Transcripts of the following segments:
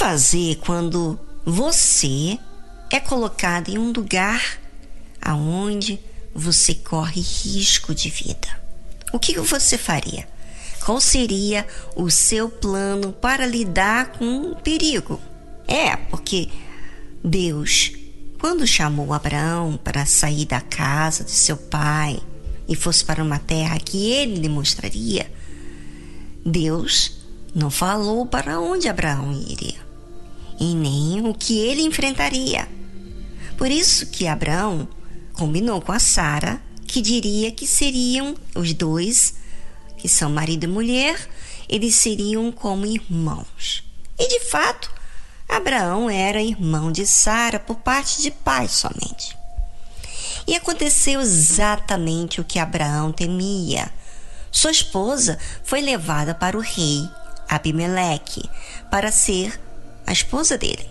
fazer quando você é colocado em um lugar aonde você corre risco de vida? O que você faria? Qual seria o seu plano para lidar com o perigo? É, porque Deus, quando chamou Abraão para sair da casa de seu pai e fosse para uma terra que ele lhe mostraria, Deus não falou para onde Abraão iria e nem o que ele enfrentaria. Por isso que Abraão combinou com a Sara que diria que seriam os dois, que são marido e mulher, eles seriam como irmãos. E de fato, Abraão era irmão de Sara por parte de pai somente. E aconteceu exatamente o que Abraão temia. Sua esposa foi levada para o rei Abimeleque para ser a esposa dele.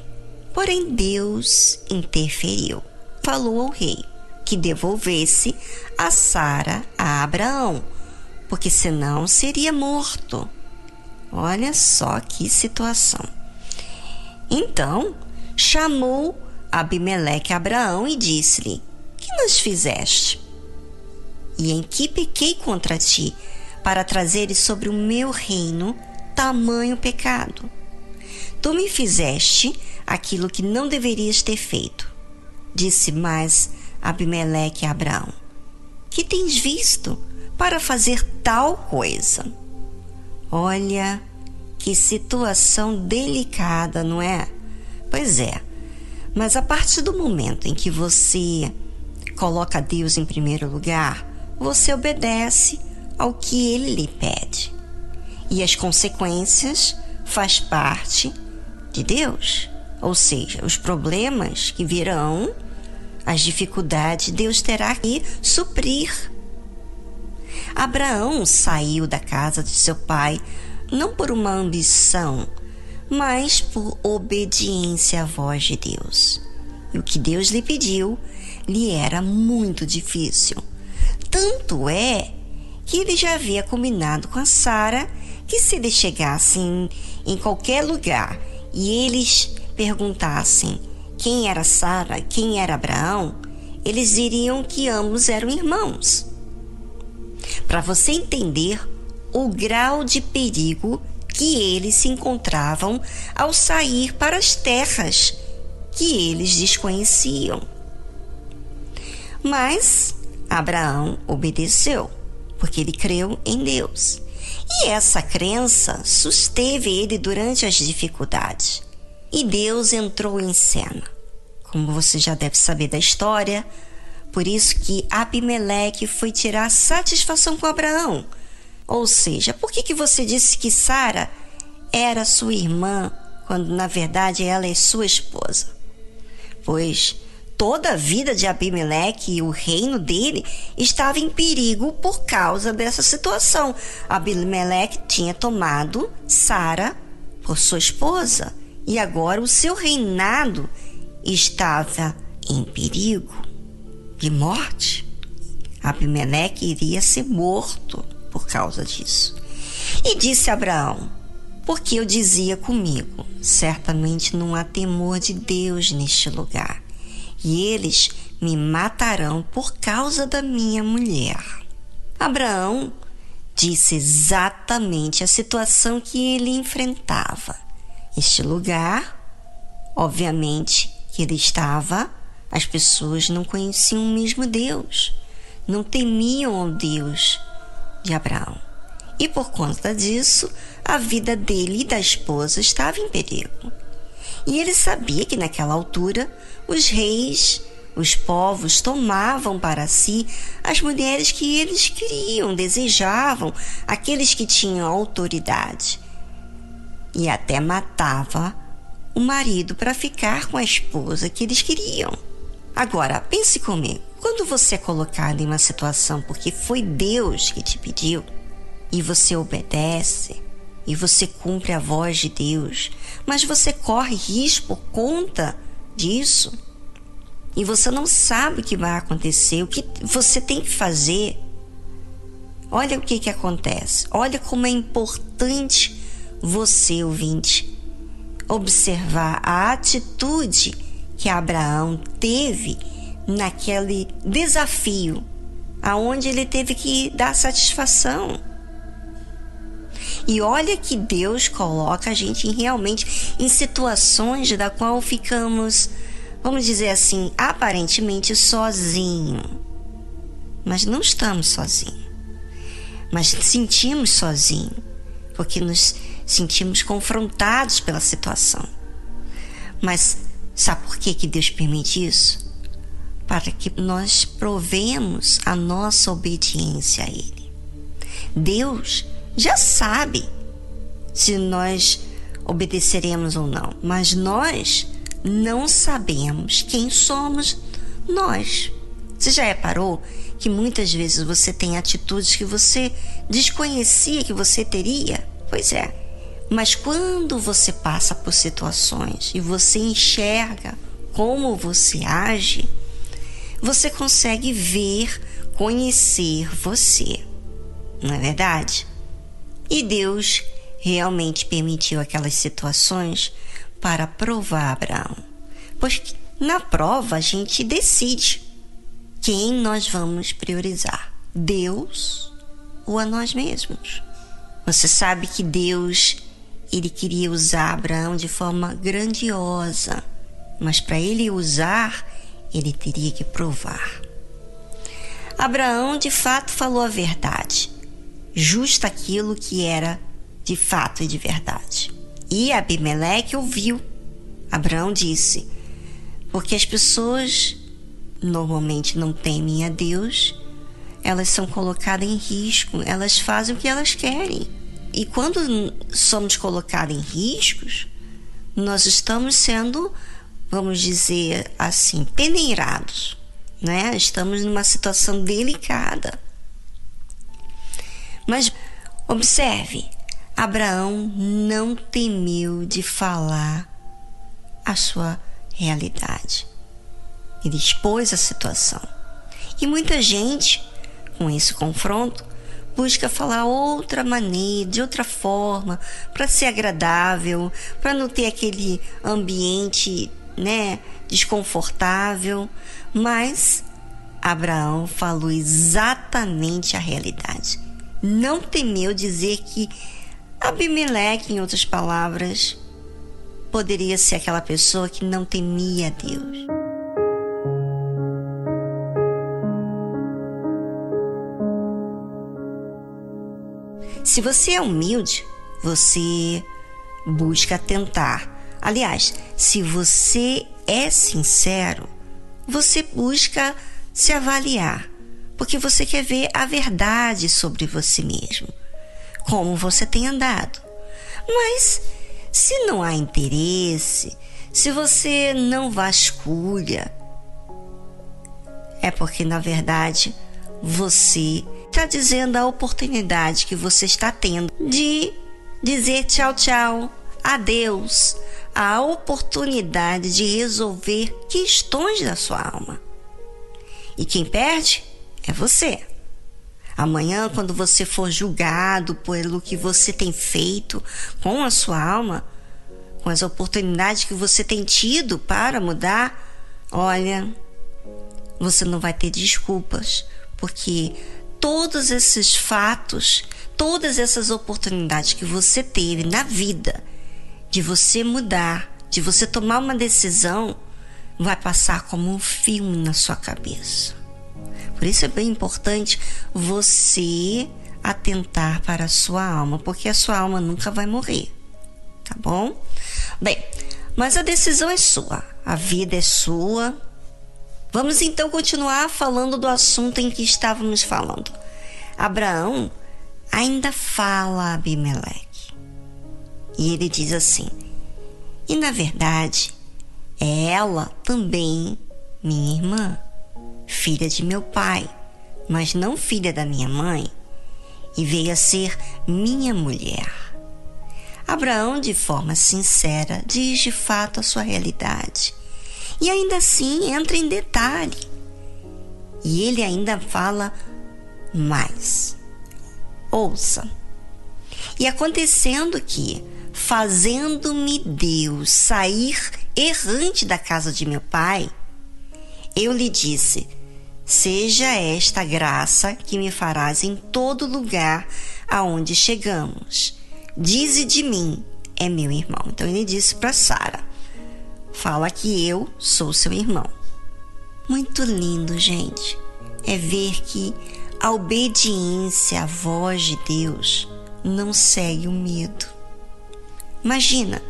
Porém, Deus interferiu. Falou ao rei que devolvesse a Sara a Abraão, porque senão seria morto. Olha só que situação. Então chamou Abimeleque a Abraão e disse-lhe: Que nos fizeste? E em que pequei contra ti, para trazeres sobre o meu reino tamanho pecado? Tu me fizeste aquilo que não deverias ter feito. Disse mais Abimeleque a Abraão: Que tens visto para fazer tal coisa? Olha que situação delicada, não é? Pois é. Mas a partir do momento em que você coloca Deus em primeiro lugar, você obedece ao que ele lhe pede. E as consequências faz parte de Deus. Ou seja, os problemas que virão, as dificuldades, Deus terá que suprir. Abraão saiu da casa de seu pai não por uma ambição, mas por obediência à voz de Deus. E o que Deus lhe pediu lhe era muito difícil. Tanto é que ele já havia combinado com a Sara que se eles chegassem em qualquer lugar e eles perguntassem quem era Sara, quem era Abraão, eles diriam que ambos eram irmãos. Para você entender o grau de perigo que eles se encontravam ao sair para as terras que eles desconheciam. Mas Abraão obedeceu, porque ele creu em Deus. E essa crença susteve ele durante as dificuldades. E Deus entrou em cena. Como você já deve saber da história, por isso que Abimeleque foi tirar satisfação com Abraão. Ou seja, por que, que você disse que Sara era sua irmã quando na verdade ela é sua esposa? Pois toda a vida de Abimeleque e o reino dele estava em perigo por causa dessa situação. Abimeleque tinha tomado Sara por sua esposa e agora o seu reinado estava em perigo de morte. Abimeleque iria ser morto por causa disso. E disse Abraão: Porque eu dizia comigo, certamente não há temor de Deus neste lugar e eles me matarão por causa da minha mulher. Abraão disse exatamente a situação que ele enfrentava. Este lugar, obviamente, que ele estava, as pessoas não conheciam o mesmo Deus, não temiam o Deus de Abraão. E por conta disso, a vida dele e da esposa estava em perigo. E ele sabia que naquela altura os reis, os povos tomavam para si as mulheres que eles queriam, desejavam, aqueles que tinham autoridade. E até matava o marido para ficar com a esposa que eles queriam. Agora, pense comigo: quando você é colocado em uma situação porque foi Deus que te pediu e você obedece e você cumpre a voz de Deus, mas você corre risco por conta disso e você não sabe o que vai acontecer, o que você tem que fazer. Olha o que, que acontece. Olha como é importante você, ouvinte, observar a atitude que Abraão teve naquele desafio, aonde ele teve que dar satisfação. E olha que Deus coloca a gente realmente em situações da qual ficamos, vamos dizer assim, aparentemente sozinho. Mas não estamos sozinhos. Mas sentimos sozinho, porque nos sentimos confrontados pela situação. Mas sabe por que, que Deus permite isso? Para que nós provemos a nossa obediência a Ele. Deus já sabe se nós obedeceremos ou não, mas nós não sabemos quem somos nós. Você já reparou que muitas vezes você tem atitudes que você desconhecia que você teria? Pois é. Mas quando você passa por situações e você enxerga como você age, você consegue ver, conhecer você. Não é verdade? E Deus realmente permitiu aquelas situações para provar Abraão. Pois na prova a gente decide quem nós vamos priorizar: Deus ou a nós mesmos. Você sabe que Deus ele queria usar Abraão de forma grandiosa, mas para ele usar, ele teria que provar. Abraão de fato falou a verdade justo aquilo que era de fato e de verdade. E Abimeleque ouviu. Abraão disse: Porque as pessoas normalmente não temem a Deus, elas são colocadas em risco, elas fazem o que elas querem. E quando somos colocados em riscos, nós estamos sendo, vamos dizer assim, peneirados, né? Estamos numa situação delicada. Mas observe, Abraão não temeu de falar a sua realidade. Ele expôs a situação. E muita gente, com esse confronto, busca falar outra maneira, de outra forma, para ser agradável, para não ter aquele ambiente, né, desconfortável, mas Abraão falou exatamente a realidade não temeu dizer que Abimeleque, em outras palavras, poderia ser aquela pessoa que não temia a Deus. Se você é humilde, você busca tentar. Aliás, se você é sincero, você busca se avaliar porque você quer ver a verdade sobre você mesmo, como você tem andado. Mas se não há interesse, se você não vasculha, é porque na verdade você está dizendo a oportunidade que você está tendo de dizer tchau, tchau, adeus, a oportunidade de resolver questões da sua alma. E quem perde é você. Amanhã, quando você for julgado pelo que você tem feito com a sua alma, com as oportunidades que você tem tido para mudar, olha, você não vai ter desculpas, porque todos esses fatos, todas essas oportunidades que você teve na vida de você mudar, de você tomar uma decisão, vai passar como um filme na sua cabeça. Por isso é bem importante você atentar para a sua alma, porque a sua alma nunca vai morrer, tá bom? Bem, mas a decisão é sua, a vida é sua. Vamos então continuar falando do assunto em que estávamos falando. Abraão ainda fala a Abimeleque. E ele diz assim: E na verdade, é ela também minha irmã filha de meu pai, mas não filha da minha mãe, e veio a ser minha mulher. Abraão, de forma sincera, diz de fato a sua realidade. E ainda assim entra em detalhe. E ele ainda fala mais. Ouça. E acontecendo que, fazendo-me Deus sair errante da casa de meu pai, eu lhe disse: Seja esta graça que me farás em todo lugar aonde chegamos. Dize de mim, é meu irmão. Então ele disse para Sara: Fala que eu sou seu irmão. Muito lindo, gente, é ver que a obediência à voz de Deus não segue o medo. Imagina,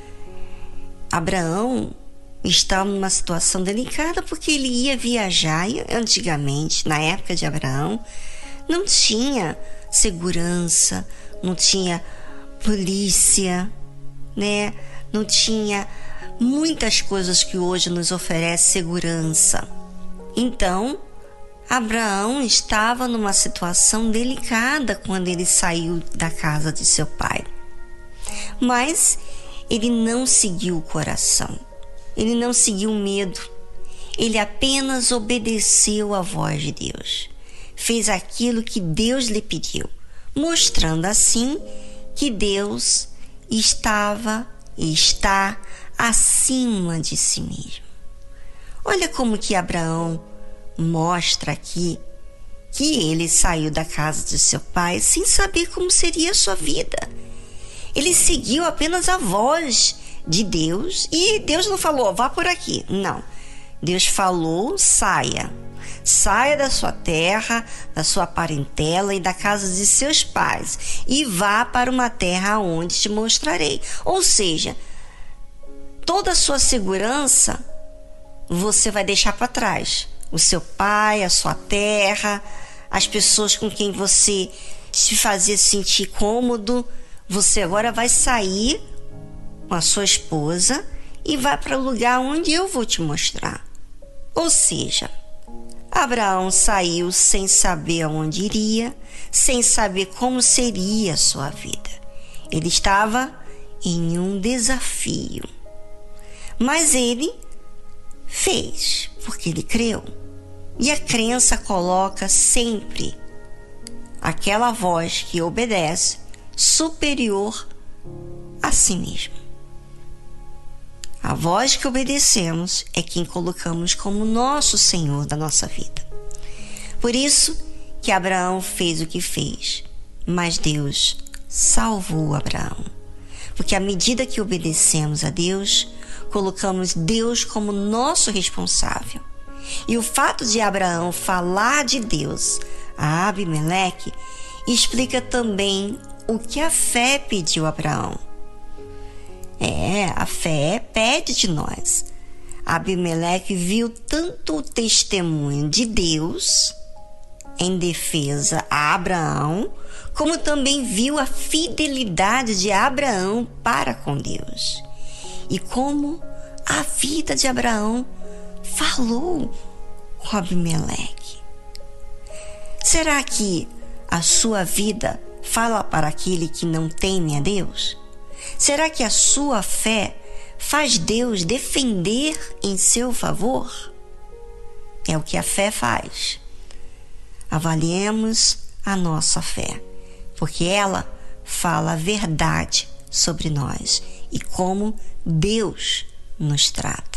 Abraão estava numa situação delicada porque ele ia viajar e antigamente, na época de Abraão, não tinha segurança, não tinha polícia, né? Não tinha muitas coisas que hoje nos oferece segurança. Então, Abraão estava numa situação delicada quando ele saiu da casa de seu pai. Mas ele não seguiu o coração, ele não seguiu medo, ele apenas obedeceu à voz de Deus. Fez aquilo que Deus lhe pediu, mostrando assim que Deus estava e está acima de si mesmo. Olha como que Abraão mostra aqui que ele saiu da casa de seu pai sem saber como seria a sua vida. Ele seguiu apenas a voz de Deus e Deus não falou, vá por aqui. Não. Deus falou, saia. Saia da sua terra, da sua parentela e da casa de seus pais e vá para uma terra onde te mostrarei. Ou seja, toda a sua segurança você vai deixar para trás o seu pai, a sua terra, as pessoas com quem você se fazia sentir cômodo. Você agora vai sair com a sua esposa e vai para o lugar onde eu vou te mostrar. Ou seja, Abraão saiu sem saber aonde iria, sem saber como seria a sua vida. Ele estava em um desafio. Mas ele fez, porque ele creu. E a crença coloca sempre aquela voz que obedece superior a si mesmo. A voz que obedecemos é quem colocamos como nosso Senhor da nossa vida. Por isso que Abraão fez o que fez, mas Deus salvou Abraão. Porque à medida que obedecemos a Deus, colocamos Deus como nosso responsável. E o fato de Abraão falar de Deus a Abimeleque explica também o que a fé pediu a Abraão. É, a fé pede de nós. Abimeleque viu tanto o testemunho de Deus em defesa a Abraão, como também viu a fidelidade de Abraão para com Deus. E como a vida de Abraão falou com Abimeleque. Será que a sua vida fala para aquele que não teme a Deus? Será que a sua fé faz Deus defender em seu favor? É o que a fé faz. Avaliemos a nossa fé, porque ela fala a verdade sobre nós e como Deus nos trata.